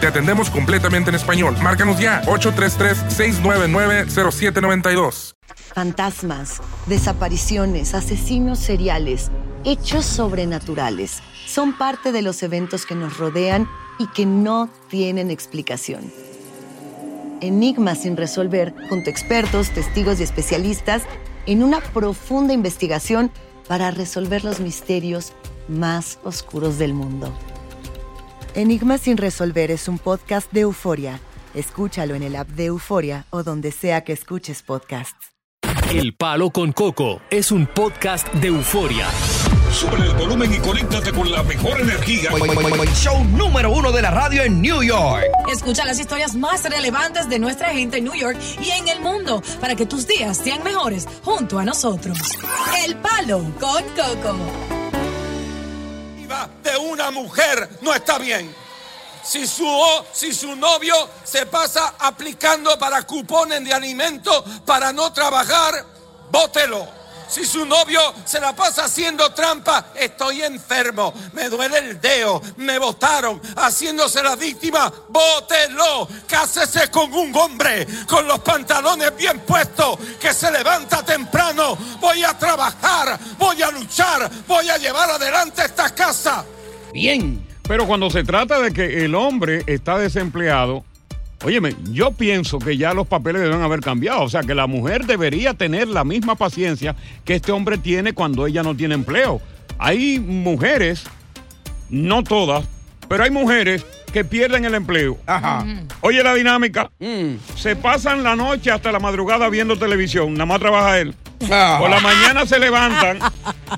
Te atendemos completamente en español. Márcanos ya, 833-699-0792. Fantasmas, desapariciones, asesinos seriales, hechos sobrenaturales son parte de los eventos que nos rodean y que no tienen explicación. Enigmas sin resolver, junto a expertos, testigos y especialistas, en una profunda investigación para resolver los misterios más oscuros del mundo. Enigmas sin resolver es un podcast de euforia. Escúchalo en el app de Euforia o donde sea que escuches podcasts. El Palo con Coco es un podcast de euforia. Sube el volumen y conéctate con la mejor energía. Show número uno de la radio en New York. Escucha las historias más relevantes de nuestra gente en New York y en el mundo para que tus días sean mejores junto a nosotros. El Palo con Coco. De una mujer no está bien. Si su, si su novio se pasa aplicando para cupones de alimento para no trabajar, bótelo. Si su novio se la pasa haciendo trampa, estoy enfermo, me duele el dedo, me botaron, haciéndose la víctima, bótelo. Cásese con un hombre con los pantalones bien puestos, que se levanta temprano. Voy a trabajar, voy a luchar, voy a llevar adelante esta casa. Bien. Pero cuando se trata de que el hombre está desempleado, óyeme, yo pienso que ya los papeles deben haber cambiado. O sea, que la mujer debería tener la misma paciencia que este hombre tiene cuando ella no tiene empleo. Hay mujeres, no todas, pero hay mujeres que pierden el empleo. Ajá. Oye la dinámica. Se pasan la noche hasta la madrugada viendo televisión. Nada más trabaja él. Ah. Por la mañana se levantan,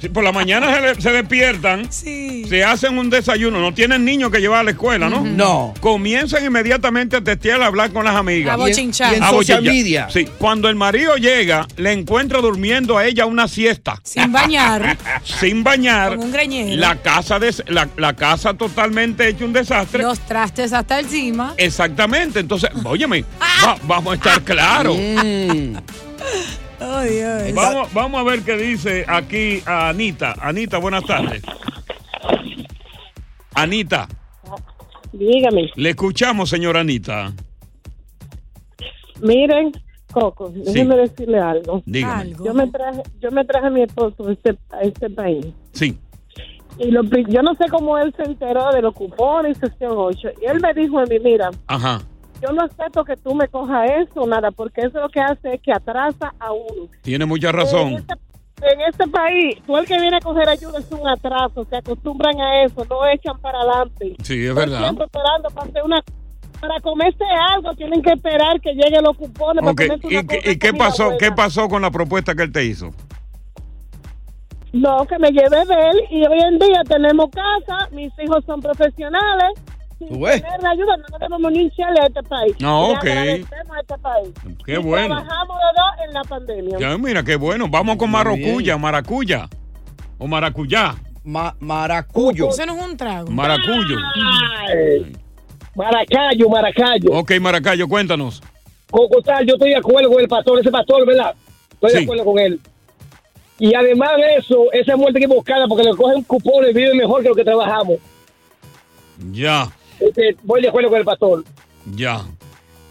sí, por la mañana se, le- se despiertan, se hacen un desayuno, no tienen niños que llevar a la escuela, ¿no? No. Comienzan inmediatamente a testear, a hablar con las amigas. A bochinchar. A social media. Sí, cuando el marido llega, le encuentra durmiendo a ella una siesta. Sin bañar. Sin bañar. Con un greñero. La casa, des- la, la casa totalmente hecha un desastre. Los trastes hasta encima. Exactamente, entonces, óyeme, va- vamos a estar claros. Ay, ay. Vamos, vamos a ver qué dice aquí Anita. Anita, buenas tardes. Anita, Dígame, le escuchamos, señora Anita. miren, Coco, déjeme decirle algo. Dígame. Yo me traje, yo me traje a mi esposo a este, a este país. Sí. Y lo yo no sé cómo él se enteró de los cupones y sección 8. Y él me dijo a mí, mira, Ajá. Yo no acepto que tú me cojas eso, nada, porque eso lo que hace es que atrasa a uno. Tiene mucha En razón. este, en este país, tú el que viene a coger ayuda es un atraso, se acostumbran a eso, no echan para adelante. Sí, es verdad. Siempre esperando para hacer una... Para comerse algo tienen que esperar que lleguen los cupones Ok, para ¿Y, qué- y qué pasó? buena. ¿Qué pasó con la propuesta que él te hizo? No, que me llevé de él y hoy en día tenemos casa, mis hijos son profesionales. La ayuda no debemos ni hincharle a este país. No, ok. agradecemos a este país. Qué Y bueno. Trabajamos de dos en la pandemia. Ya, mira, qué bueno. Vamos con maracuya, maracuya. O maracuyá. maracuyo. Eso no es un trago. Maracuyo. Maracayo, maracayo. Ok, Maracayo, cuéntanos. Coco tal, yo estoy de acuerdo con el pastor, ese pastor, ¿verdad? Estoy de acuerdo con él. Y además de eso, esa muerte que buscada porque le cogen cupones, vive mejor que lo que trabajamos. Ya, Este, voy de acuerdo con el pastor. ya.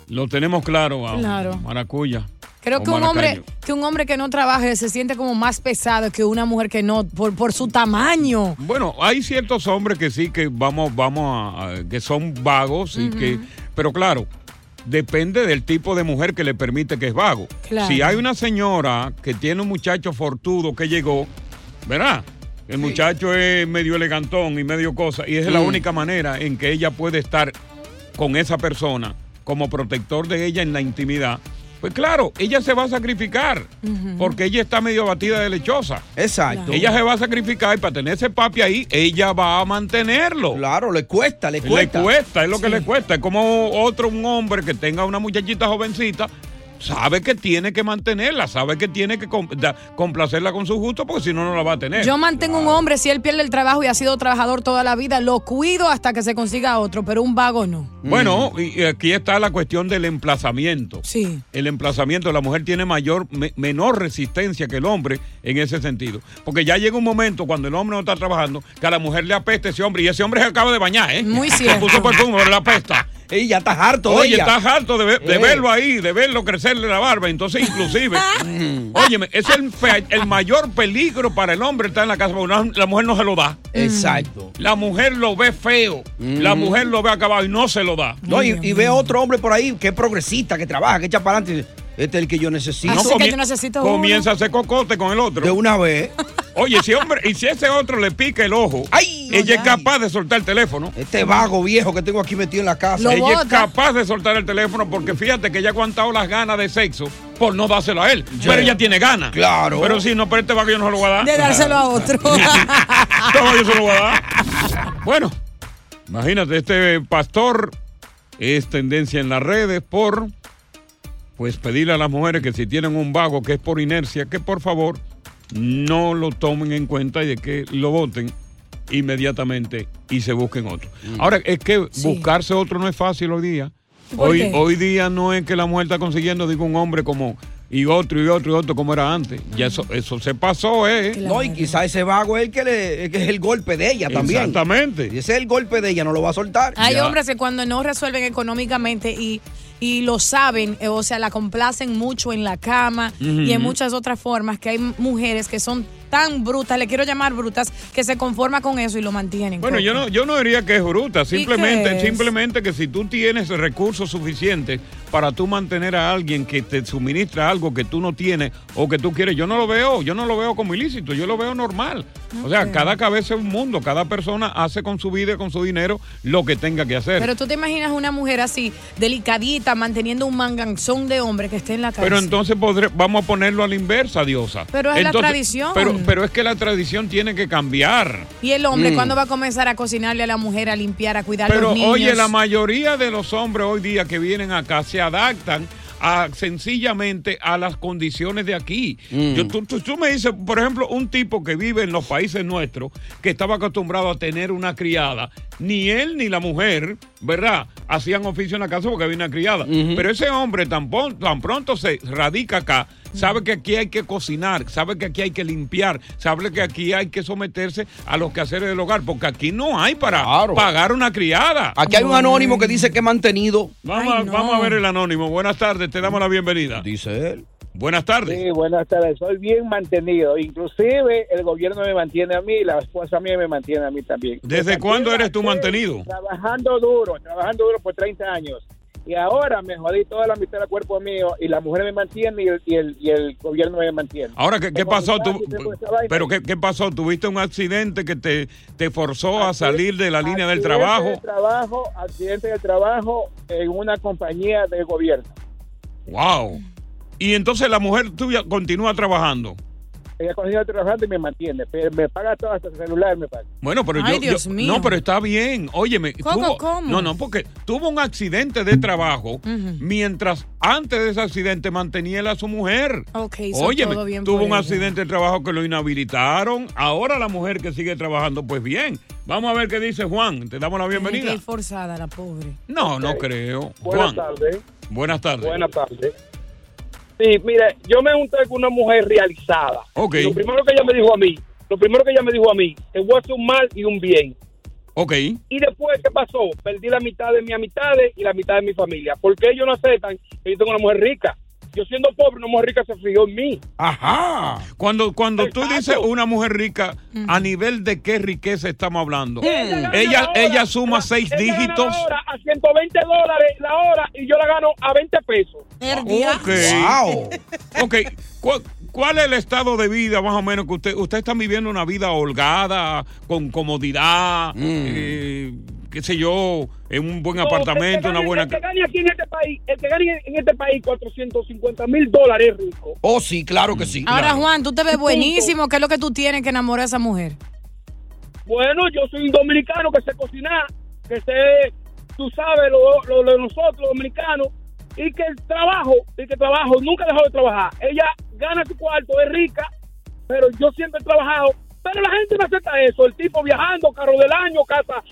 Lo tenemos claro, a- Claro. Maracuya. Creo que un hombre que un hombre que no trabaje se siente como más pesado que una mujer que no por, por su tamaño. Bueno, hay ciertos hombres que sí que vamos, vamos a, a- que son vagos y que, pero claro, depende del tipo de mujer que le permite que es vago. Claro. Si hay una señora que tiene un muchacho fortudo que llegó, ¿verdad? El muchacho es medio elegantón y medio cosa, y es la Mm. única manera en que ella puede estar con esa persona como protector de ella en la intimidad. Pues claro, ella se va a sacrificar porque ella está medio batida de lechosa. Exacto. Ella se va a sacrificar y para tener ese papi ahí, ella va a mantenerlo. Claro, le cuesta, le Le cuesta. cuesta, es lo que le cuesta. Es como otro, un hombre que tenga una muchachita jovencita, sabe que tiene que mantenerla, sabe que tiene que complacerla con su gusto, porque si no, no la va a tener. Yo mantengo un hombre si él pierde el trabajo y ha sido trabajador toda la vida, lo cuido hasta que se consiga otro, pero un vago no. Bueno, y y aquí está la cuestión del emplazamiento. Sí. El emplazamiento, la mujer tiene mayor, me- menor resistencia que el hombre en ese sentido. Porque ya llega un momento cuando el hombre no está trabajando que a la mujer le apesta ese hombre y ese hombre se acaba de bañar, ¿eh? Muy Se cierto. puso perfume, le apesta. Ey, ya estás harto de Oye, ella. estás harto de, de Eh. verlo ahí, de verlo crecerle la barba. Entonces, inclusive, óyeme, es el, fe- el mayor peligro para el hombre estar en la casa, porque una- la mujer no se lo da. Exacto. La mujer lo ve feo, la mujer lo ve acabado y no se lo da. No, y, y ve a otro hombre por ahí que es progresista, que trabaja, que echa para adelante. Este es el que yo necesito. Así que yo necesito uno. Comienza a hacer cocote con el otro. De una vez. Oye, si hombre, y si ese otro le pica el ojo, ella es capaz de soltar el teléfono. Este vago viejo que tengo aquí metido en la casa. ella es capaz de soltar el teléfono porque fíjate que ella ha aguantado las ganas de sexo por no dárselo a él. Pero ella tiene ganas. Claro. Pero si no, pero este vago yo no se lo voy a dar. De dárselo a otro. Todo yo se lo voy a dar. Bueno, imagínate, este pastor es tendencia en las redes por pues pedirle a las mujeres que si tienen un vago que es por inercia, que por favor no lo tomen en cuenta y de que lo voten inmediatamente y se busquen otro. Ahora, es que Sí. buscarse otro no es fácil hoy día. ¿Por Hoy, qué? hoy día no es que la mujer está consiguiendo, digo, un hombre como y otro y otro y otro como era antes. Ya eso, eso se pasó, ¿eh? No, y quizá ese vago es el que, le, que es el golpe de ella también. Exactamente. Y ese es el golpe de ella, no lo va a soltar. Hay hombres que cuando no resuelven económicamente y, y lo saben, eh, o sea, la complacen mucho en la cama y en muchas otras formas, que hay mujeres que son tan brutas, le quiero llamar brutas, que se conforman con eso y lo mantienen. Bueno, yo no, yo no diría que es bruta, simplemente, es? simplemente que si tú tienes recursos suficientes para tú mantener a alguien que te suministra algo que tú no tienes o que tú quieres, yo no lo veo, yo no lo veo como ilícito, yo lo veo normal. O sea, cada cabeza es un mundo, cada persona hace con su vida y con su dinero lo que tenga que hacer. Pero tú te imaginas una mujer así, delicadita, manteniendo un manganzón de hombre que esté en la casa. Pero entonces podré- vamos a ponerlo a la inversa, diosa. Pero es la tradición. Pero, pero es que la tradición tiene que cambiar. ¿Y el hombre Mm. cuándo va a comenzar a cocinarle a la mujer, a limpiar, a cuidar Pero los niños? oye, la mayoría de los hombres hoy día que vienen acá se adaptan a, sencillamente a las condiciones de aquí. Mm. Yo, tú, tú- tú me dices, por ejemplo, un tipo que vive en los países nuestros, que estaba acostumbrado a tener una criada, ni él ni la mujer, ¿verdad? Hacían oficio en la casa porque había una criada. Pero ese hombre tan, pronto se radica acá, sabe que aquí hay que cocinar, sabe que aquí hay que limpiar, sabe que aquí hay que someterse a los quehaceres del hogar, porque aquí no hay para pagar una criada. Aquí hay un anónimo que dice que es mantenido. Vamos, vamos a ver el anónimo. Buenas tardes, te damos la bienvenida. Dice él. Buenas tardes. Sí, buenas tardes. Soy bien mantenido. Inclusive el gobierno me mantiene a mí, la esposa mía me mantiene a mí también. ¿Desde cuándo eres tú mantenido? Trabajando duro, trabajando duro por 30 años. Y ahora me jodí toda la mitad del cuerpo mío y la mujer me mantiene y el, y el, y el gobierno me mantiene. Ahora, ¿qué, qué pasó? Tú, vaina. ¿Pero qué, qué pasó? ¿Tuviste un accidente que te, te forzó a salir de la línea del trabajo? trabajo, accidente de trabajo en una compañía de gobierno. ¡Wow! Y entonces la mujer tuya continúa trabajando. Ella continúa trabajando y me mantiene. pero Me paga todo hasta el celular, me paga. Bueno, pero Ay, yo, Dios yo- mío. No, pero está bien. Óyeme. ¿Cómo, tuvo- cómo? No, no, porque tuvo un accidente de trabajo mientras antes de ese accidente mantenía él a su mujer. Ok, Óyeme, todo bien tuvo un ella. accidente de trabajo que lo inhabilitaron. Ahora la mujer que sigue trabajando, pues bien. Vamos a ver qué dice Juan. Te damos la Tiene que bienvenida. ir forzada la pobre. No, no creo. Buenas Juan. tardes. Buenas tardes. Buenas tardes. Sí, mire, yo me junté con una mujer realizada. Lo primero que ella me dijo a mí, lo primero que ella me dijo a mí, te voy a hacer un mal y un bien. Ok. Y después, ¿qué pasó? Perdí la mitad de mi amistades y la mitad de mi familia. Porque ellos no aceptan que yo tengo una mujer rica. Yo siendo pobre, una mujer rica se fijó en mí. Ajá. Cuando, cuando tú dices una mujer rica, ¿a nivel de qué riqueza estamos hablando? Ella Ella, gana la ella, hora, suma seis Ella gana dígitos. la hora a 120 dólares la hora y yo la gano a 20 pesos. Ok. Ok. ¿Cuál, cuál es el estado de vida más o menos que usted, usted está viviendo una vida holgada, con comodidad, eh, qué sé yo, en un buen No, apartamento, que una gane- buena... El que gane aquí en este país, el que gane en este país 450 mil dólares es rico. Oh, sí, claro que sí. Ahora, claro. Juan, tú te ves Punto. buenísimo. ¿Qué es lo que tú tienes que enamorar a esa mujer? Bueno, yo soy un dominicano que sé cocinar, que sé, tú sabes, lo, lo- lo de nosotros, los dominicanos, y que el trabajo, y que trabajo, nunca dejó de trabajar. Ella gana su cuarto, es rica, pero yo siempre he trabajado. Pero la gente no acepta eso. El tipo viajando, carro del año, casa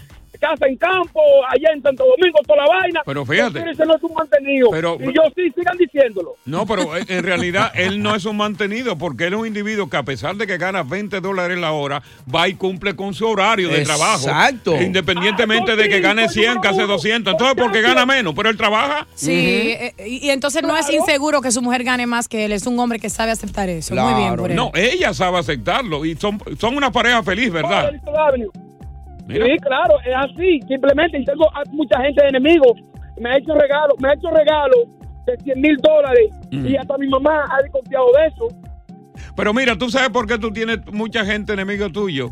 casa en campo, allá en Santo Domingo, toda la vaina. Pero fíjate. Ese no es un mantenido. Pero- y yo sí, sigan diciéndolo. No, pero eh, en realidad él no es un mantenido porque él es un individuo que a pesar de que gana 20 dólares la hora, va y cumple con su horario de trabajo. Exacto. Independientemente de que gane 100, que hace 200. Entonces, porque gana menos, pero él trabaja. Sí, eh, y, y entonces no es inseguro que su mujer gane más que él. Es un hombre que sabe aceptar eso. Muy bien por él. No, ella sabe aceptarlo y son, son una pareja feliz, ¿verdad? Mira. Sí, claro, es así. Simplemente y tengo a mucha gente de enemigos. Me ha hecho regalo, me ha hecho regalo de 100 mil dólares Mm. y hasta mi mamá ha desconfiado de eso. Pero mira, tú sabes por qué tú tienes mucha gente enemigo tuyo.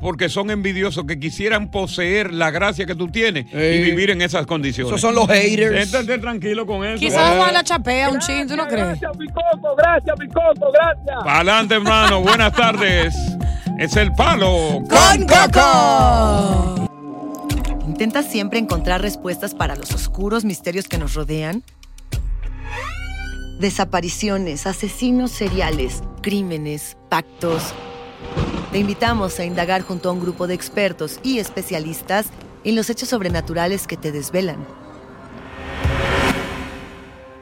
Porque son envidiosos que quisieran poseer la gracia que tú tienes y vivir en esas condiciones. Esos son los haters. Estate tranquilo con eso. Quizás Juan la chapea un chin, ¿tú no crees? Gracias, mi coco, gracias, mi coco, gracias. Para adelante, hermano. Buenas tardes. Es el palo con Coco. ¿Intentas siempre encontrar respuestas para los oscuros misterios que nos rodean? Desapariciones, asesinos seriales, crímenes, pactos. Te invitamos a indagar junto a un grupo de expertos y especialistas en los hechos sobrenaturales que te desvelan.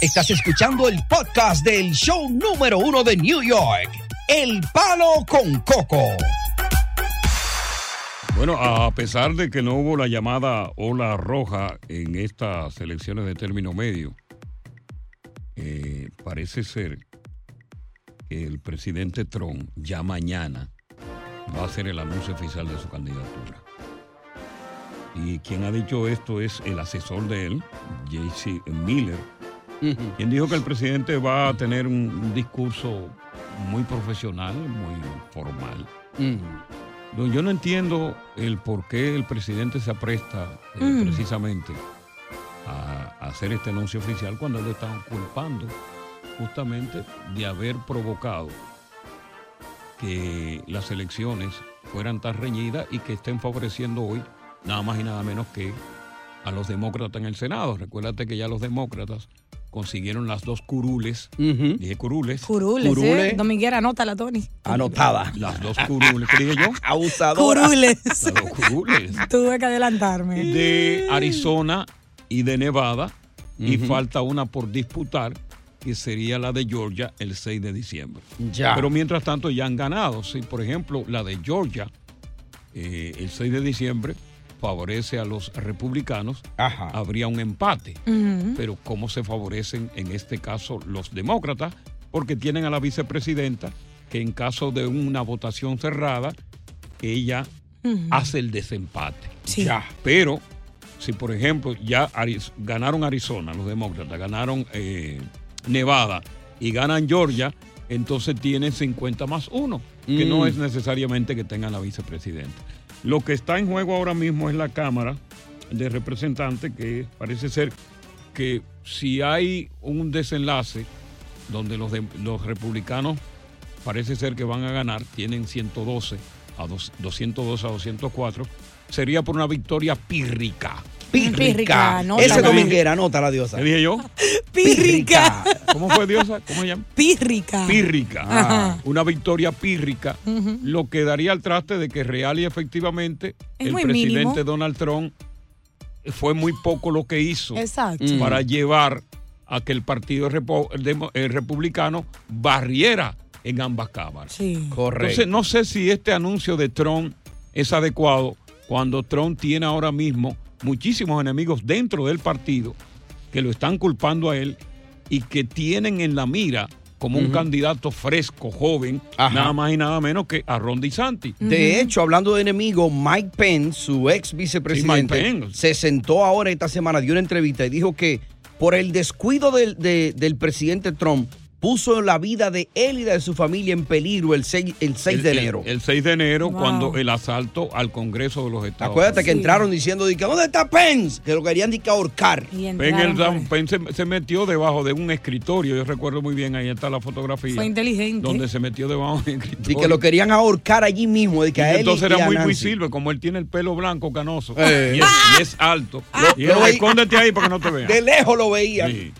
Estás escuchando el podcast del show número uno de New York, El Palo con Coco. Bueno, a pesar de que no hubo la llamada ola roja en estas elecciones de término medio, eh, parece ser que el presidente Trump ya mañana va a hacer el anuncio oficial de su candidatura. Y quien ha dicho esto es el asesor de él, J.C. Miller, quien dijo que el presidente va a tener un, discurso muy profesional, muy formal. Yo no entiendo el por qué el presidente se apresta eh, Mm. precisamente a, a hacer este anuncio oficial cuando lo están culpando justamente de haber provocado que las elecciones fueran tan reñidas y que estén favoreciendo hoy nada más y nada menos que a los demócratas en el Senado. Recuérdate que ya los demócratas consiguieron las dos curules, dije curules, Curules, ¿eh? Dominguera, anótala, Tony. Anotada. las dos curules, ¿qué dije yo? Abusadora. Curules. Las dos curules Tuve que adelantarme. de Arizona y de Nevada y falta una por disputar que sería la de Georgia el 6 de diciembre. Ya. Pero mientras tanto ya han ganado. Si, por ejemplo, la de Georgia eh, el 6 de diciembre favorece a los republicanos, habría un empate. Pero ¿cómo se favorecen en este caso los demócratas? Porque tienen a la vicepresidenta que en caso de una votación cerrada, ella hace el desempate. Sí. Ya. Pero si por ejemplo ya Ariz- ganaron Arizona, los demócratas, ganaron eh, Nevada y ganan Georgia, entonces tienen 50 más 1, que Mm. no es necesariamente que tengan la vicepresidenta. Lo que está en juego ahora mismo es la Cámara de Representantes, que parece ser que si hay un desenlace donde los, los republicanos parece ser que van a ganar, tienen 112 a dos- 212 a 204, sería por una victoria pírrica. Pírrica. no, Ese dominguera, anota la diosa. ¿Qué dije yo? Pírrica. ¿Cómo fue diosa? ¿Cómo se llama? Pírrica. Pírrica. Ajá. Una victoria pírrica, lo que daría al traste de que real y efectivamente Es el presidente mínimo. Donald Trump fue muy poco lo que hizo Exacto. Mm. para llevar a que el partido repo- el demo- el republicano barriera en ambas cámaras. Sí. Correcto. Entonces, no sé si este anuncio de Trump es adecuado cuando Trump tiene ahora mismo muchísimos enemigos dentro del partido que lo están culpando a él y que tienen en la mira como un candidato fresco, joven, Ajá. nada más y nada menos que a Ron DeSantis. De hecho, hablando de enemigo, Mike Pence, su ex vicepresidente, Sí, se sentó ahora esta semana, dio una entrevista y dijo que por el descuido del, de- del presidente Trump, puso la vida de él y de su familia en peligro el 6, el 6 de El- enero. El, 6 de enero, Wow. cuando el asalto al Congreso de los Estados Acuérdate que Sí. entraron diciendo, ¿dónde está Pence? Que lo querían que ahorcar. El ahí. Pence se, se metió debajo de un escritorio, yo recuerdo muy bien, ahí está la fotografía. Fue inteligente. Donde se metió debajo de un escritorio. Y que lo querían ahorcar allí mismo. De que Y a él y- entonces y era muy, muy silver, como él tiene el pelo blanco canoso Eh. y, es, y es alto. y él, escóndete ahí para que no te vean. De lejos lo veían. Sí.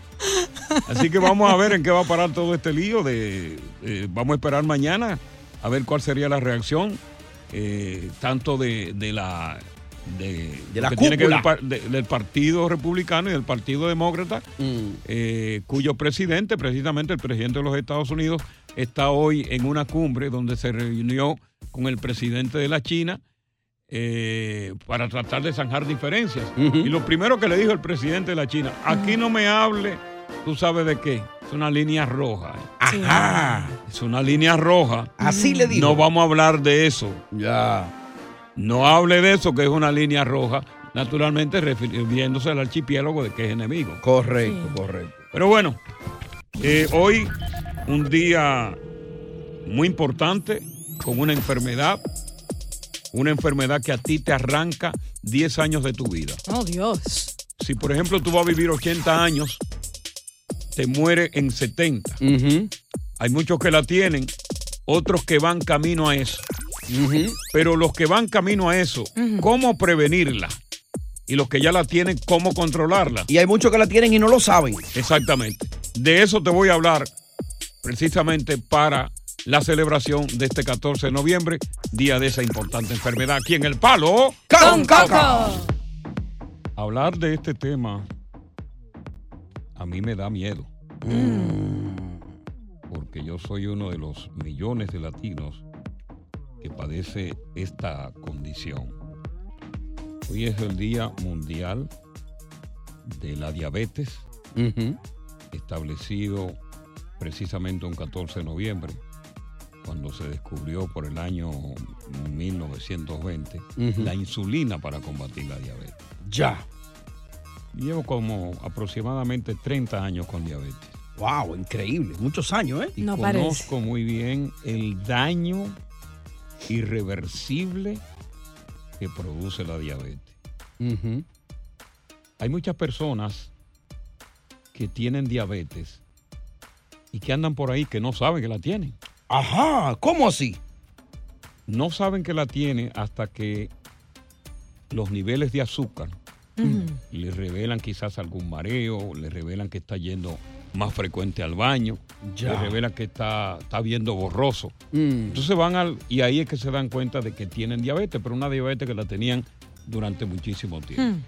Así que vamos a ver en qué va a parar todo este lío. De, eh, vamos a esperar mañana a ver cuál sería la reacción, eh, tanto de, de la de, la que tiene ver del Partido Republicano y del Partido Demócrata, Mm. eh, cuyo presidente, precisamente el presidente de los Estados Unidos, está hoy en una cumbre donde se reunió con el presidente de la China eh, para tratar de zanjar diferencias. Y lo primero que le dijo el presidente de la China, aquí no me hable, tú sabes de qué, es una línea roja. Ajá. Es una línea roja. Así le dijo. No vamos a hablar de eso. Ya. No hable de eso, que es una línea roja, naturalmente refiriéndose al archipiélago de que es enemigo. Correcto, Sí. correcto. Pero bueno, eh, hoy un día muy importante con una enfermedad, una enfermedad que a ti te arranca 10 años de tu vida. Oh, Dios. Si por ejemplo tú vas a vivir 80 años, te muere en 70. Ujú, Hay muchos que la tienen, otros que van camino a eso. Pero los que van camino a eso, ¿cómo prevenirla? Y los que ya la tienen, ¿cómo controlarla? Y hay muchos que la tienen y no lo saben. Exactamente. De eso te voy a hablar precisamente para la celebración de este 14 de noviembre, día de esa importante enfermedad aquí en El Palo. Con Coco. Hablar de este tema a mí me da miedo. Porque yo soy uno de los millones de latinos que padece esta condición. Hoy es el Día Mundial de la Diabetes, establecido precisamente un 14 de noviembre, cuando se descubrió por el año 1920 Ujú. la insulina para combatir la diabetes. Ya. Llevo como aproximadamente 30 años con diabetes. Wow, increíble. Muchos años, ¿eh? Y No parece. conozco muy bien el daño irreversible que produce la diabetes. Hay muchas personas que tienen diabetes y que andan por ahí que no saben que la tienen. Ajá, ¿cómo así? no saben que la tiene hasta que los niveles de azúcar le revelan quizás algún mareo, le revelan que está yendo más frecuente al baño, Ya. le revelan que está, está viendo borroso. Mm. Entonces van al, y ahí es que se dan cuenta de que tienen diabetes, pero una diabetes que la tenían durante muchísimo tiempo.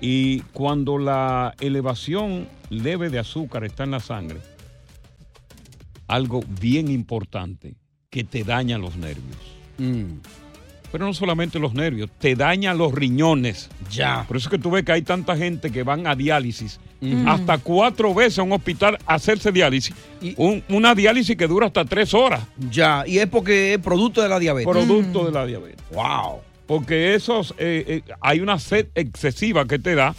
Y cuando la elevación leve de azúcar está en la sangre, algo bien importante que te daña los nervios. Pero no solamente los nervios, te daña los riñones. Ya. Por eso es que tú ves que hay tanta gente que van a diálisis, hasta cuatro veces a un hospital a hacerse diálisis. Un- una diálisis que dura hasta tres horas. Ya, y es porque es producto de la diabetes. Producto de la diabetes. Wow. Porque esos, eh, eh, hay una sed excesiva que te da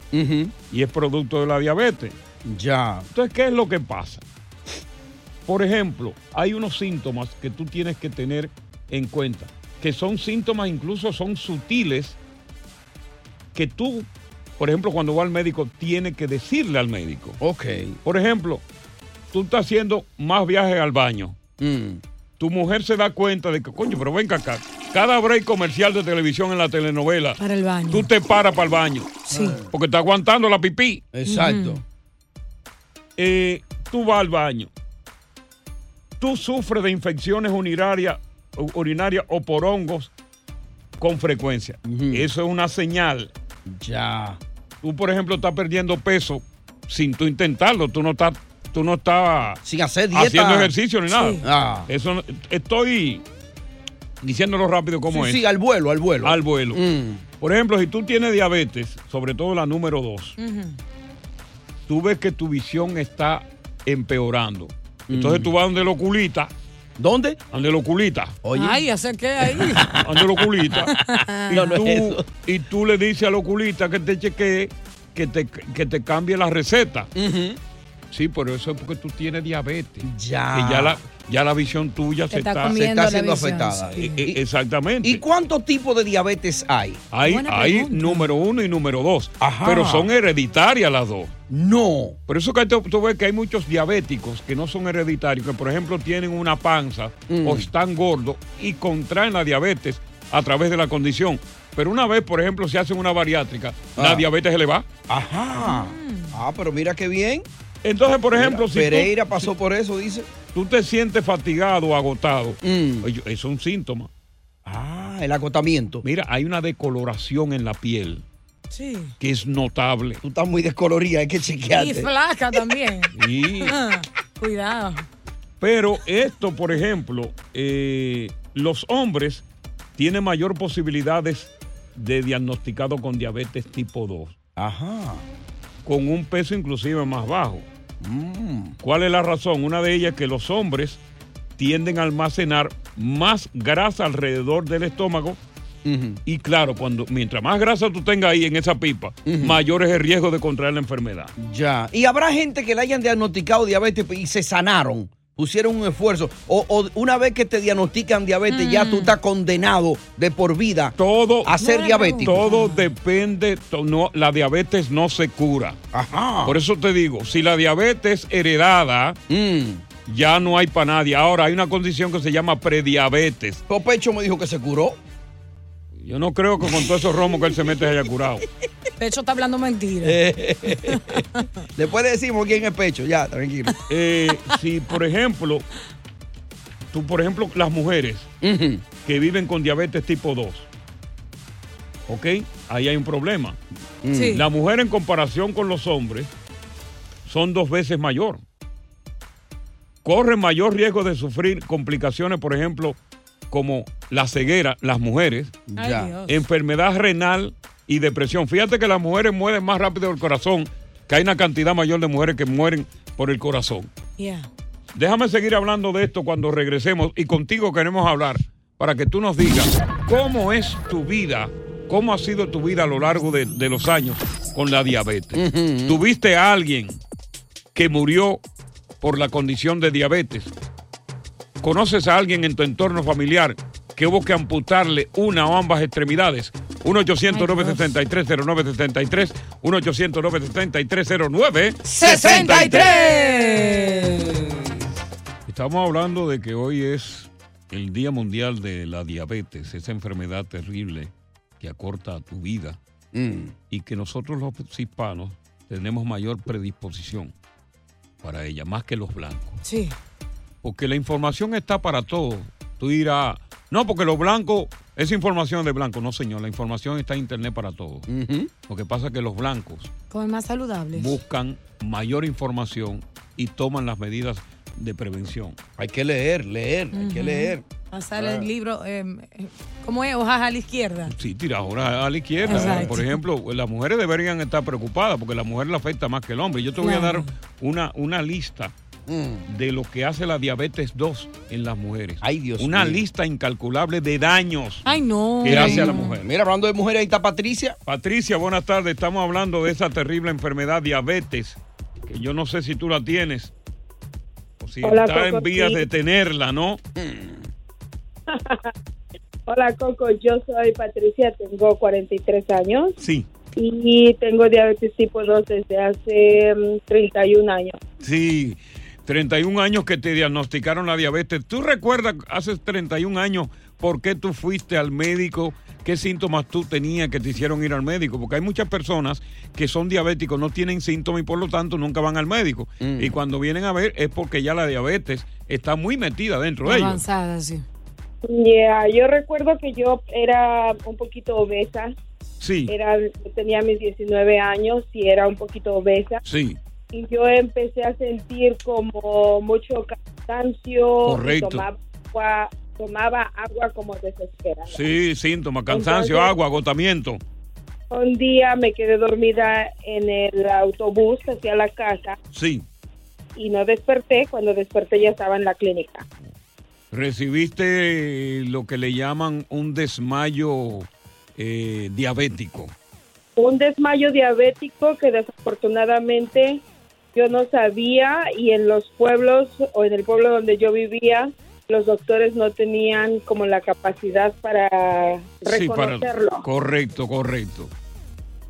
y es producto de la diabetes. Ya. Entonces, ¿qué es lo que pasa? Por ejemplo, hay unos síntomas que tú tienes que tener en cuenta, que son síntomas incluso son sutiles, que tú, por ejemplo, cuando vas al médico, tienes que decirle al médico. Ok. Por ejemplo, tú estás haciendo más viajes al baño. Mm. Tu mujer se da cuenta de que, coño, pero venga acá. Cada break comercial de televisión en la telenovela, Para el baño. tú te paras para el baño. Sí. Porque está aguantando la pipí. Exacto. Eh, tú vas al baño. Tú sufres de infecciones urinarias urinarias o por hongos con frecuencia. Eso es una señal. Ya. Tú, por ejemplo, estás perdiendo peso sin tú intentarlo. Tú no estás, tú no estás Sin hacer dieta. haciendo ejercicio ni nada. Sí. Ah. Eso no- estoy diciéndolo rápido como Sí, es. sí, al vuelo, al vuelo. Al vuelo. Mm. Por ejemplo, si tú tienes diabetes, sobre todo la número 2, tú ves que tu visión está empeorando. Entonces Mm. tú vas donde el oculista. ¿Dónde? Donde el oculista. Ay, ¿hacer qué ahí? Donde el oculista. y, No, no tú, es eso. y tú le dices al oculista que te chequee, que te, que te cambie la receta. Sí, pero eso es porque tú tienes diabetes. Ya. Que ya la, ya la visión tuya se está está, Se está siendo visión, afectada. sí. E- e- exactamente. ¿Y cuántos tipos de diabetes hay? Hay, número uno y número dos. Ajá. Pero son hereditarias las dos. No. Por eso que tú, ves que hay muchos diabéticos que no son hereditarios, que por ejemplo tienen una panza Mm. o están gordos y contraen la diabetes a través de la condición. Pero una vez, por ejemplo, se hacen una bariátrica, la Ah. diabetes se le va. Ajá. Ah, pero mira qué bien. Entonces, por ejemplo, si tú- Pereira pasó por eso, dice. Tú te sientes fatigado o agotado. Mm. Oye, es un síntoma. Ah, el agotamiento. Mira, hay una decoloración en la piel Sí. que es notable. Tú estás muy descolorida, hay que Y chequearte. flaca también. Sí. Ah, Cuidado. Pero esto, por ejemplo, eh, los hombres tienen mayor posibilidades de diagnosticado con diabetes tipo 2. Ajá. Con un peso inclusive más bajo. Mm. ¿Cuál es la razón? Una de ellas es que los hombres tienden a almacenar más grasa alrededor del estómago. Y claro, cuando mientras más grasa tú tengas ahí en esa pipa, mayor es el riesgo de contraer la enfermedad. Ya. Y habrá gente que le hayan diagnosticado diabetes y se sanaron. Pusieron un esfuerzo. O, o una vez que te diagnostican diabetes, ya tú estás condenado de por vida todo, a ser diabético. Todo depende, to- no, la diabetes no se cura. Ajá. Por eso te digo, si la diabetes heredada, Mm. ya no hay para nadie. Ahora hay una condición que se llama prediabetes. Popecho me dijo que se curó. Yo no creo que con todos esos romos que él se mete se haya curado. Pecho está hablando mentira. Eh. Después decimos quién es Pecho, ya, tranquilo. Eh, si, por ejemplo, tú, por ejemplo, las mujeres que viven con diabetes tipo 2, ¿ok? Ahí hay un problema. Sí. La mujer en comparación con los hombres son dos veces mayor. Corren mayor riesgo de sufrir complicaciones, por ejemplo, como la ceguera, las mujeres, Ya. Enfermedad renal y depresión. Fíjate que las mujeres mueren más rápido del corazón, que hay una cantidad mayor de mujeres que mueren por el corazón. Yeah. Déjame seguir hablando de esto cuando regresemos y contigo queremos hablar para que tú nos digas cómo es tu vida, cómo ha sido tu vida a lo largo de, de los años con la diabetes. ¿Tuviste a alguien que murió por la condición de diabetes? ¿Conoces a alguien en tu entorno familiar que hubo que amputarle una o ambas extremidades? 1-800-963-0963, 1-800-963-0963. Estamos hablando de que hoy es el Día Mundial de la Diabetes, esa enfermedad terrible que acorta tu vida Mm. y que nosotros los hispanos tenemos mayor predisposición para ella, más que los blancos. Sí. Porque la información está para todos. Tú dirás, no, porque los blancos, esa información de blancos. No, señor, la información está en internet para todos. Lo que pasa es que los blancos Comer más saludable. buscan mayor información y toman las medidas de prevención. Hay que leer, leer, hay que leer. Pasar Ah. el libro, eh, eh, ¿cómo es? Hojas a la izquierda. Sí, tira ahora a la izquierda. Exacto. Por ejemplo, las mujeres deberían estar preocupadas porque la mujer le afecta más que el hombre. Yo te voy a dar una, una lista de lo que hace la diabetes 2 en las mujeres. Ay, Dios Una mío. lista incalculable de daños Ay, no. que hace a la mujer. Mira, hablando de mujeres, ahí está Patricia. Patricia, buenas tardes. Estamos hablando de esa terrible enfermedad diabetes, que yo no sé si tú la tienes o si Hola, está en vías sí. de tenerla, ¿no? Hola Coco, yo soy Patricia, tengo 43 años Sí, y tengo diabetes tipo 2 desde hace mm, 31 años. sí. 31 años que te diagnosticaron la diabetes. ¿Tú recuerdas hace 31 años por qué tú fuiste al médico? ¿Qué síntomas tú tenías que te hicieron ir al médico? Porque hay muchas personas que son diabéticos, no tienen síntomas y por lo tanto nunca van al médico. Y cuando vienen a ver es porque ya la diabetes está muy metida dentro de ellos. Avanzada, sí. Ya, yo recuerdo que yo era un poquito obesa. Sí. Era, tenía mis 19 años y era un poquito obesa. Sí. Y yo empecé a sentir como mucho cansancio. Tomaba agua, tomaba agua como desesperada. Sí, síntomas, cansancio, Entonces- agua, agotamiento. Un día me quedé dormida en el autobús hacia la casa Sí. y no desperté. Cuando desperté ya estaba en la clínica. Recibiste lo que le llaman un desmayo eh, diabético. Un desmayo diabético que desafortunadamente yo no sabía y en los pueblos o en el pueblo donde yo vivía los doctores no tenían como la capacidad para Sí, para- reconocerlo. correcto, correcto.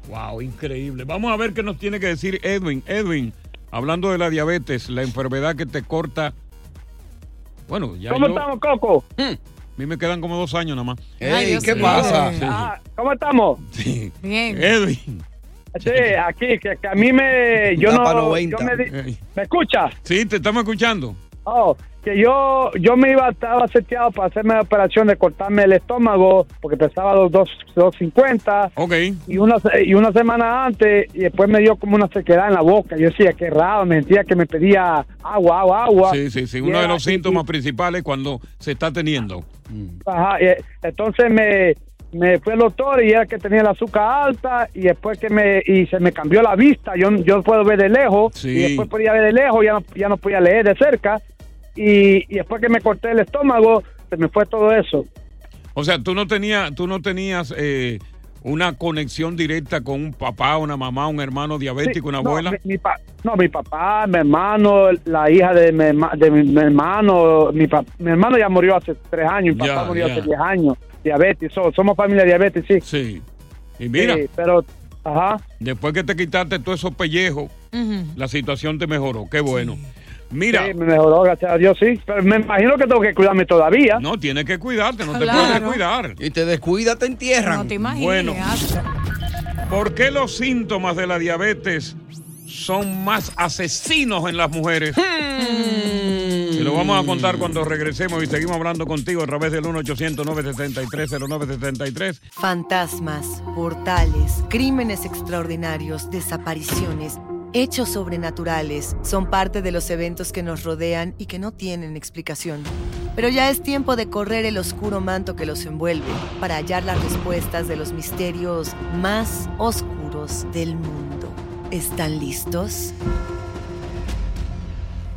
Wow, increíble. Vamos a ver qué nos tiene que decir Edwin. Edwin, hablando de la diabetes, la enfermedad que te corta. Bueno, ya ¿Cómo yo- estamos, Coco? A mí me quedan como dos años nada más. Ey, ¿qué pasa? Sí. Ah, ¿Cómo estamos? Sí. Bien. Edwin. Sí, aquí, que, que a mí me... Yo Da no... pa' yo 90. me, ¿Me escuchas? Sí, te estamos escuchando. Oh, que yo yo me iba, estaba seteado para hacerme la operación de cortarme el estómago porque pesaba los dos, 250. Ok. Y una, se- y una semana antes, y después me dio como una sequedad en la boca. Yo decía, qué raro, me sentía que me pedía agua, agua, agua. Sí, sí, sí. Uno de los y- síntomas principales cuando se está teniendo. Ajá, y, eh, entonces me, me fue el doctor y era que tenía el azúcar alta y después que me y se me cambió la vista, yo, yo puedo ver de lejos Sí. y después podía ver de lejos, ya no, ya no podía leer de cerca y, y después que me corté el estómago, se me fue todo eso. O sea, tú no tenías, tú no tenías eh, una conexión directa con un papá, una mamá, un hermano diabético, una no, abuela. Mi, mi pa- no, mi papá, mi hermano, la hija de mi, de mi, mi hermano, mi, pa- mi hermano ya murió hace tres años, mi papá murió hace diez años, diabetes, so- somos familia diabetes, sí. Sí. Y mira, Sí, pero, ajá. después que te quitaste todos esos pellejos, la situación te mejoró. Qué bueno. Mira. Sí, me mejoró, gracias a Dios, sí. Pero me imagino que tengo que cuidarme todavía. No, tienes que cuidarte, no te puedes cuidar. Y te descuida, te entierran. No te imaginas. Bueno. ¿Por qué los síntomas de la diabetes son más asesinos en las mujeres? Se lo vamos a contar cuando regresemos y seguimos hablando contigo a través del 1-800-973-0973. Fantasmas, portales, crímenes extraordinarios, desapariciones, hechos sobrenaturales son parte de los eventos que nos rodean y que no tienen explicación. Pero ya es tiempo de correr el oscuro manto que los envuelve para hallar las respuestas de los misterios más oscuros del mundo. ¿Están listos?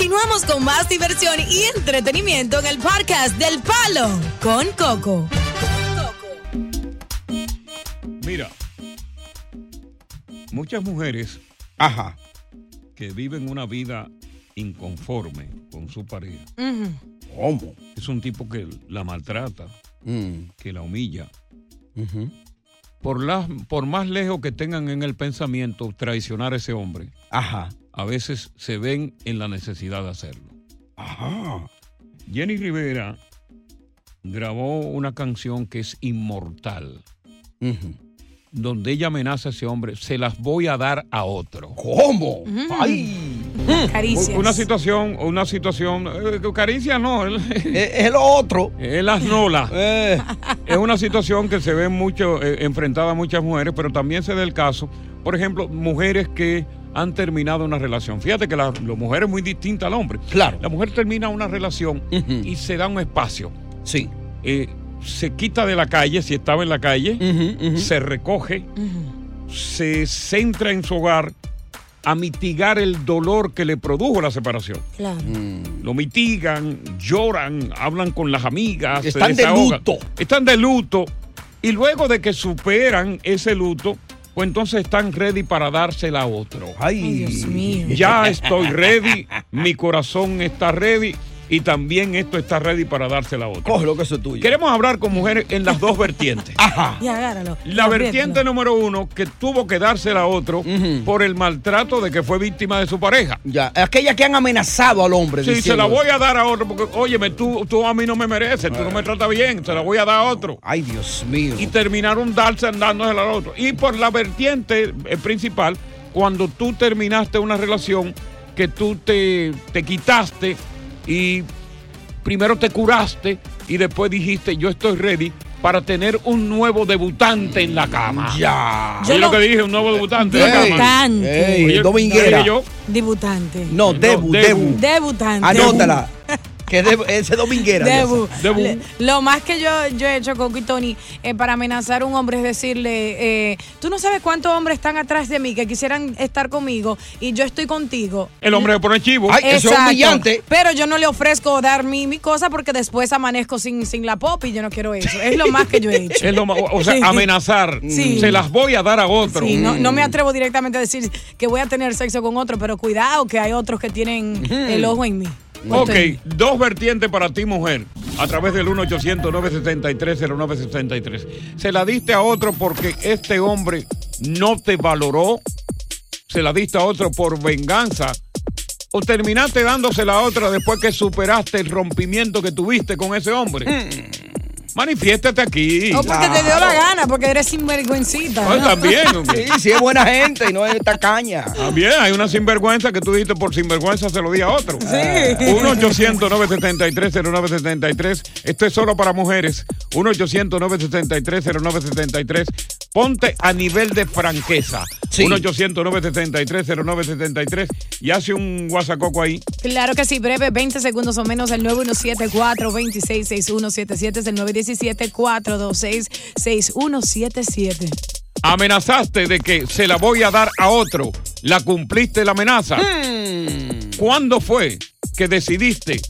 Continuamos con más diversión y entretenimiento en el podcast del Palo con Coco. Mira, muchas mujeres Ajá. que viven una vida inconforme con su pareja. Ujú. ¿Cómo? Es un tipo que la maltrata, Mm. que la humilla. Por, las, por más lejos que tengan en el pensamiento traicionar a ese hombre, Ajá. A veces se ven en la necesidad de hacerlo. Ajá. Jenny Rivera grabó una canción que es inmortal, donde ella amenaza a ese hombre, se las voy a dar a otro. ¿Cómo? Mm. ¡Ay! Caricias. Una situación, una situación, eh, caricia no, Es, es lo otro. es las nolas. Eh. Es una situación que se ve mucho, eh, enfrentada a muchas mujeres, pero también se da el caso, por ejemplo, mujeres que han terminado una relación. Fíjate que la, la mujer es muy distinta al hombre. Claro. La mujer termina una relación y se da un espacio. Sí. Eh, se quita de la calle, si estaba en la calle, se recoge, se centra en su hogar a mitigar el dolor que le produjo la separación. Claro. Mm. Lo mitigan, lloran, hablan con las amigas. se Están de luto. Están de luto. Y luego de que superan ese luto, pues entonces están ready para dársela a otro. Ay, Ay, Dios mío. Ya estoy ready, mi corazón está ready y también esto está ready para dársela a otro. Coge lo que eso es tuyo. Queremos hablar con mujeres en las dos vertientes. Ajá. Y agárralo. La vertiente número uno, que tuvo que dársela a otro por el maltrato de que fue víctima de su pareja. Ya. Aquellas que han amenazado al hombre. Sí, se la voy a dar a otro porque, óyeme, tú, tú a mí no me mereces, tú no me tratas bien, se la voy a dar a otro. Ay, Dios mío. Y terminaron darse dándosela al otro. Y por la vertiente eh, principal, cuando tú terminaste una relación que tú te, te quitaste y primero te curaste y después dijiste, yo estoy ready para tener un nuevo debutante en la cama. Ya. Yo lo que dije, un nuevo debutante en la cama. Debutante. dominguera. Debutante. No, debu, debu. debu. Debutante. Anótala. Que debu- ese dominguera. Debu. Debu. Le- Lo más que yo, yo he hecho, Coco y Tony, eh, para amenazar a un hombre es decirle, eh, tú no sabes cuántos hombres están atrás de mí que quisieran estar conmigo y yo estoy contigo. el hombre se pone chivo. Ay, eso es humillante. Pero yo no le ofrezco dar mi, mi cosa porque después amanezco sin, sin la pop y yo no quiero eso. Es lo más que yo he hecho. Es lo o sea, Sí. amenazar. Sí. Se las voy a dar a otro. Sí, no, no me atrevo directamente a decir que voy a tener sexo con otro, pero cuidado que hay otros que tienen el ojo en mí. Ok, dos vertientes para ti, mujer, a través del 1-800-973-0973. Se la diste a otro porque este hombre no te valoró, se la diste a otro por venganza, o terminaste dándosela a otra después que superaste el rompimiento que tuviste con ese hombre. Manifiéstate aquí. O porque te dio la gana, porque eres sinvergüencita. ¿no? también. Sí, sí, es buena gente y no es tacaña. También hay una sinvergüenza que tú dijiste por sinvergüenza se lo di a otro. Sí. 1-800-973-0973. Esto es solo para mujeres. 1-800-973-0973. Ponte a nivel de franqueza. Sí. 1-800-973-0973 y hace un guasacoco ahí. Claro que sí, breve, 20 segundos o menos, el 917-426-6177 es el 917-426-6177. Amenazaste de que se la voy a dar a otro. ¿La cumpliste la amenaza? Hmm. ¿Cuándo fue que decidiste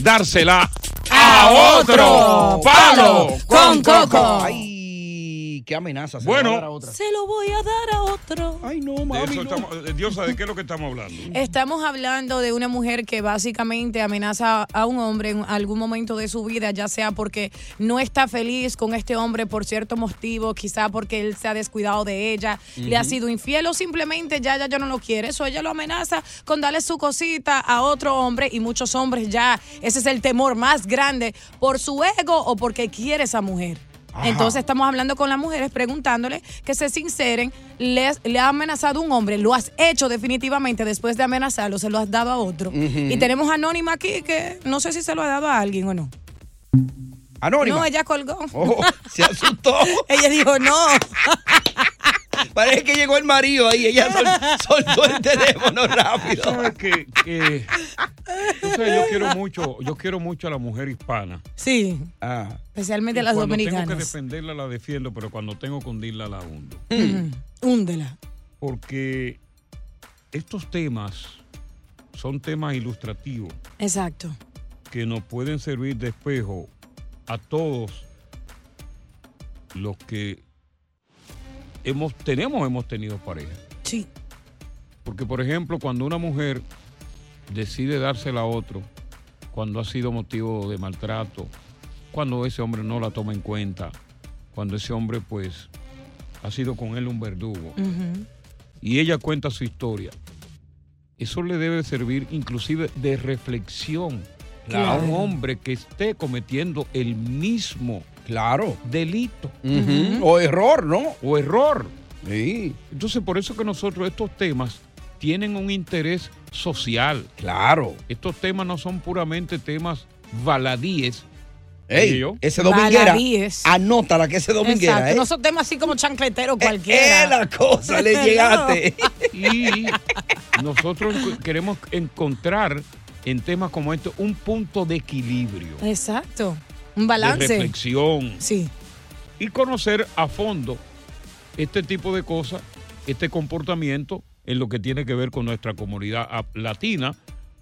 dársela a otro? ¡Palo con coco! Ay, qué amenaza. se Bueno. a dar a otra. Se lo voy a dar a otro. Ay, no, De mami. eso no. estamos- eh, Diosa, ¿de qué es lo que estamos hablando? Estamos hablando de una mujer que básicamente amenaza a un hombre en algún momento de su vida, ya sea porque no está feliz con este hombre por cierto motivo, quizá porque él se ha descuidado de ella, le ha sido infiel o simplemente ya, ya, ya no lo quiere. Eso ella lo amenaza con darle su cosita a otro hombre y muchos hombres ya, ese es el temor más grande por su ego o porque quiere esa mujer. Ajá. Entonces estamos hablando con las mujeres preguntándole que se sinceren, le ha amenazado un hombre, lo has hecho definitivamente después de amenazarlo, se lo has dado a otro. Y tenemos Anónima aquí que no sé si se lo ha dado a alguien o no. Anónima. No, ella colgó. Oh, se asustó. ella dijo no. Parece que llegó el marido ahí. Ella sol- soltó el teléfono rápido. ¿Sabes que, que- tú sabes, yo quiero mucho, yo quiero mucho a la mujer hispana. Sí. Ah. Especialmente Y las cuando tengo que dominicanas. defenderla la defiendo, pero cuando tengo que hundirla la hundo. Ujú. Húndela. Porque estos temas son temas ilustrativos Exacto. que nos pueden servir de espejo a todos los que hemos, tenemos, hemos tenido pareja. Sí. Porque, por ejemplo, cuando una mujer decide dársela a otro, cuando ha sido motivo de maltrato, cuando ese hombre no la toma en cuenta, cuando ese hombre, pues, ha sido con él un verdugo, y ella cuenta su historia, eso le debe servir inclusive de reflexión a un hombre que esté cometiendo el mismo claro. delito. O error, ¿no? O error. Sí. Entonces, por eso que nosotros estos temas tienen un interés social. Claro. Estos temas no son puramente temas baladíes. Ey, ese dominguera. Baladíes. Anótala que ese dominguera. Exacto. ¿eh? No son temas así como chancletero cualquiera. es la cosa, le llegaste. Y nosotros queremos encontrar en temas como estos un punto de equilibrio, Exacto. Un de balance. reflexión. Sí. Y conocer a fondo este tipo de cosas, este comportamiento en lo que tiene que ver con nuestra comunidad latina,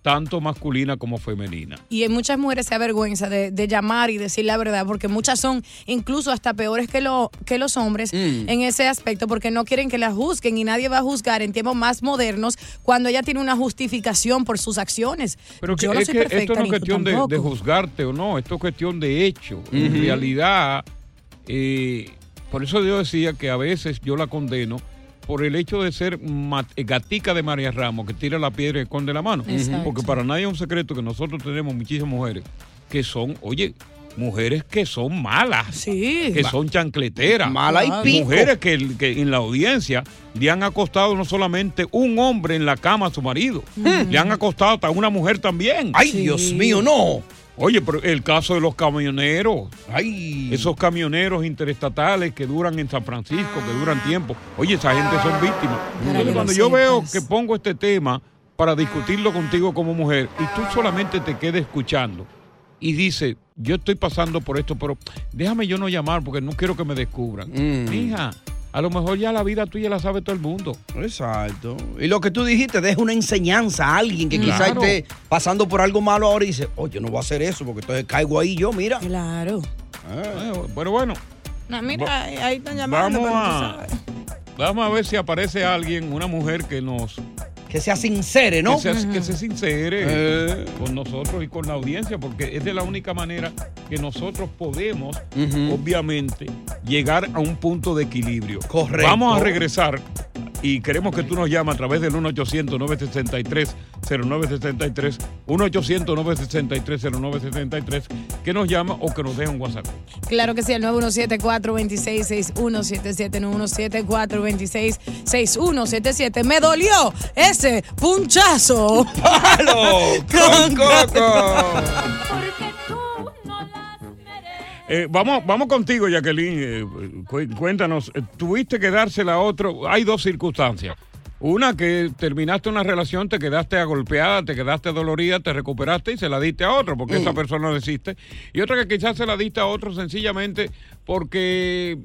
tanto masculina como femenina. Y hay muchas mujeres se avergüenza de, de llamar y decir la verdad, porque muchas son incluso hasta peores que, lo, que los hombres Mm. en ese aspecto, porque no quieren que la juzguen y nadie va a juzgar en tiempos más modernos cuando ella tiene una justificación por sus acciones. Pero que, Yo no es soy que perfecta esto no es cuestión de, juzgarte o no, esto es cuestión de hecho. En realidad, eh, por eso yo decía que a veces yo la condeno por el hecho de ser eh, gatica de María Ramos, que tira la piedra y esconde la mano. Exacto. Porque para nadie es un secreto que nosotros tenemos muchísimas mujeres que son, oye, mujeres que son malas, que son chancleteras, Mala y pico. mujeres que, que en la audiencia le han acostado no solamente un hombre en la cama a su marido, Mm. le han acostado hasta una mujer también. Ay, Dios mío, no. Oye, pero el caso de los camioneros. Ay. Esos camioneros interestatales que duran en San Francisco, que duran tiempo. Oye, esa gente son víctimas. Entonces, cuando yo veo que pongo este tema para discutirlo contigo como mujer y tú solamente te quedes escuchando y dices, yo estoy pasando por esto, pero déjame yo no llamar porque no quiero que me descubran. Mm. Hija, a lo mejor ya la vida tuya la sabe todo el mundo. Exacto. Y lo que tú dijiste, deja una enseñanza a alguien que quizá Claro. esté pasando por algo malo ahora y dice, oye, no voy a hacer eso porque entonces caigo ahí yo, mira. Claro. Eh, Pero bueno, No, mira, ahí, ahí están llamando. vamos a, vamos a ver si aparece alguien, una mujer que nos Que sea sincere, ¿no? Que se, que se sincere Eh. con nosotros y con la audiencia, porque es de la única manera que nosotros podemos, obviamente, llegar a un punto de equilibrio. Correcto. Vamos a regresar y queremos que tú nos llames a través del 1-800-963-0963, 1-800-963-0963, que nos llama o que nos deje un WhatsApp. Claro que sí, el 917-426-6177, 917-426-6177. Me dolió ese punchazo. ¡Palo con Coco! Eh, vamos, vamos contigo, Jacqueline. Eh, cu- cuéntanos, eh, ¿tuviste que dársela a otro? Hay dos circunstancias. Una, que terminaste una relación, te quedaste agolpeada, te quedaste dolorida, te recuperaste y se la diste a otro porque esa persona no existe. Y otra que quizás se la diste a otro sencillamente porque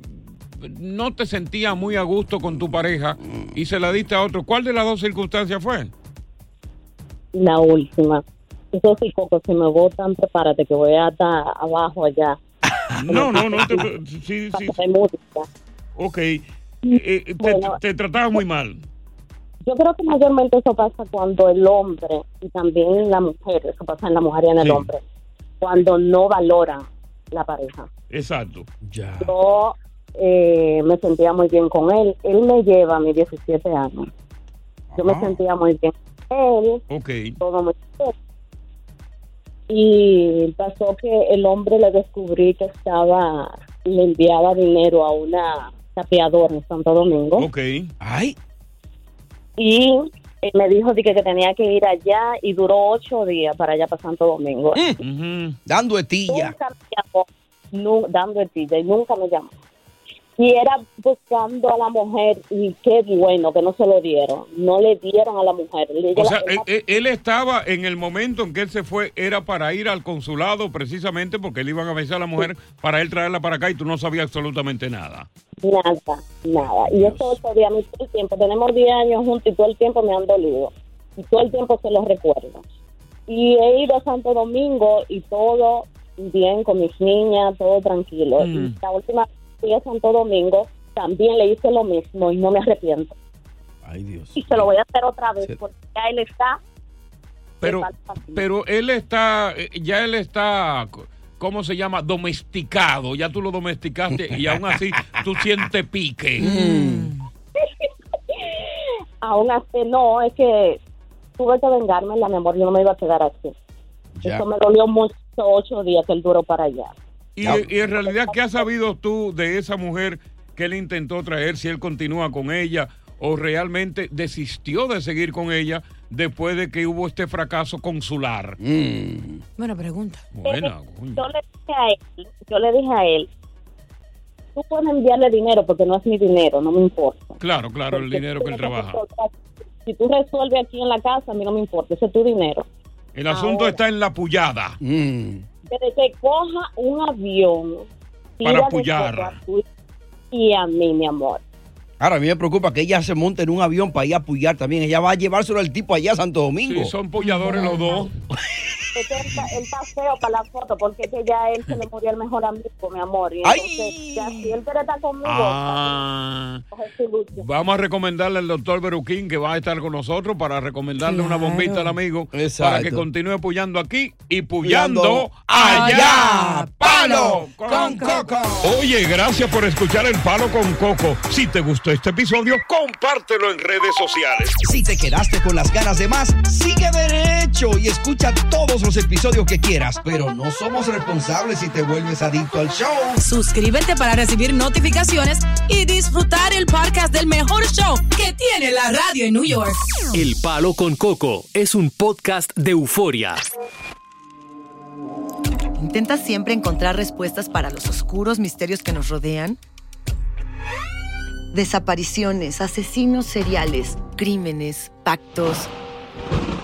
no te sentías muy a gusto con tu pareja y se la diste a otro. ¿Cuál de las dos circunstancias fue? La última. Eso sí, Coco, si me votan, prepárate que voy a estar abajo allá. No, no, no. Te, sí, sí. Hay música. Ok. Eh, eh, te, Bueno. te tratabas muy mal. Yo creo que mayormente eso pasa cuando el hombre y también la mujer, eso pasa en la mujer y en el Sí. hombre, cuando no valora la pareja. Exacto. Ya. Yo eh, me sentía muy bien con él. Él me lleva a mis 17 años. Yo me sentía muy bien con él. Ok. todo muy bien. Y pasó que el hombre le descubrí que estaba, le enviaba dinero a una tapeadora en Santo Domingo. Ok. Ay. Y él me dijo de que, que tenía que ir allá y duró ocho días para allá para Santo Domingo. Dando etilla. Nunca me llamó, nu- dando etilla y nunca me llamó. Y era buscando a la mujer y qué bueno que no se lo dieron. No le dieron a la mujer. O sea, la- él, él- estaba en el momento en que él se fue, era para ir al consulado precisamente porque le iban a avisar a la mujer para él traerla para acá y tú no sabías absolutamente nada. Nada, nada. Y eso ocho días, a mí todo el tiempo, tenemos 10 años juntos y todo el tiempo me han dolido. Y todo el tiempo se los recuerdo. Y he ido a Santo Domingo y todo bien con mis niñas, todo tranquilo. Mm. Y la última fui a Santo Domingo también le hice lo mismo y no me arrepiento. Ay, Dios. Y se lo voy a hacer otra vez porque ya él está. Pero, pero él está, eh, ya él está, ¿cómo se llama? Domesticado. Ya tú lo domesticaste y aún así tú sientes pique. Aún así, no, es que tuve que vengarme, mi amor, yo no me iba a quedar así. Ya. Eso me dolió mucho ocho días que él duró para allá. Y, y en realidad, ¿qué has sabido tú de esa mujer que él intentó traer? Si él continúa con ella o realmente desistió de seguir con ella después de que hubo este fracaso consular. Buena pregunta. Buena, yo le dije a él, yo le dije a él, tú puedes enviarle dinero porque no es mi dinero, no me importa. Claro, claro, el dinero que él trabaja. Si tú resuelves aquí en la casa, a mí no me importa, ese es tu dinero. El asunto Ahora. está en la pullada. Desde que coja un avión, Para apoyar. y a mí, mi amor. Ahora, a mí me preocupa que ella se monte en un avión para ir a apoyar también. Ella va a llevárselo al tipo allá a Santo Domingo. Sí, son polladores los dos. Este es el, el paseo para la foto, porque es que ya él se le murió el mejor amigo, mi amor. Y Ay. entonces, ya si él quiere estar conmigo, Ah. coge su lucha. Vamos a recomendarle al doctor Beruquín que va a estar con nosotros para recomendarle una bombita al amigo para que continúe apoyando aquí y puyando Puyando allá. allá. ¡Palo con Coco! Oye, gracias por escuchar el Palo con Coco. Si te gustó este episodio, compártelo en redes sociales. Si te quedaste con las ganas de más, sigue derecho y escucha todos los episodios que quieras. Pero no somos responsables si te vuelves adicto al show. Suscríbete para recibir notificaciones y disfrutar el podcast del mejor show que tiene la radio en New York. El Palo con Coco es un podcast de euforia. ¿Intentas siempre encontrar respuestas para los oscuros misterios que nos rodean? Desapariciones, asesinos seriales, crímenes, pactos.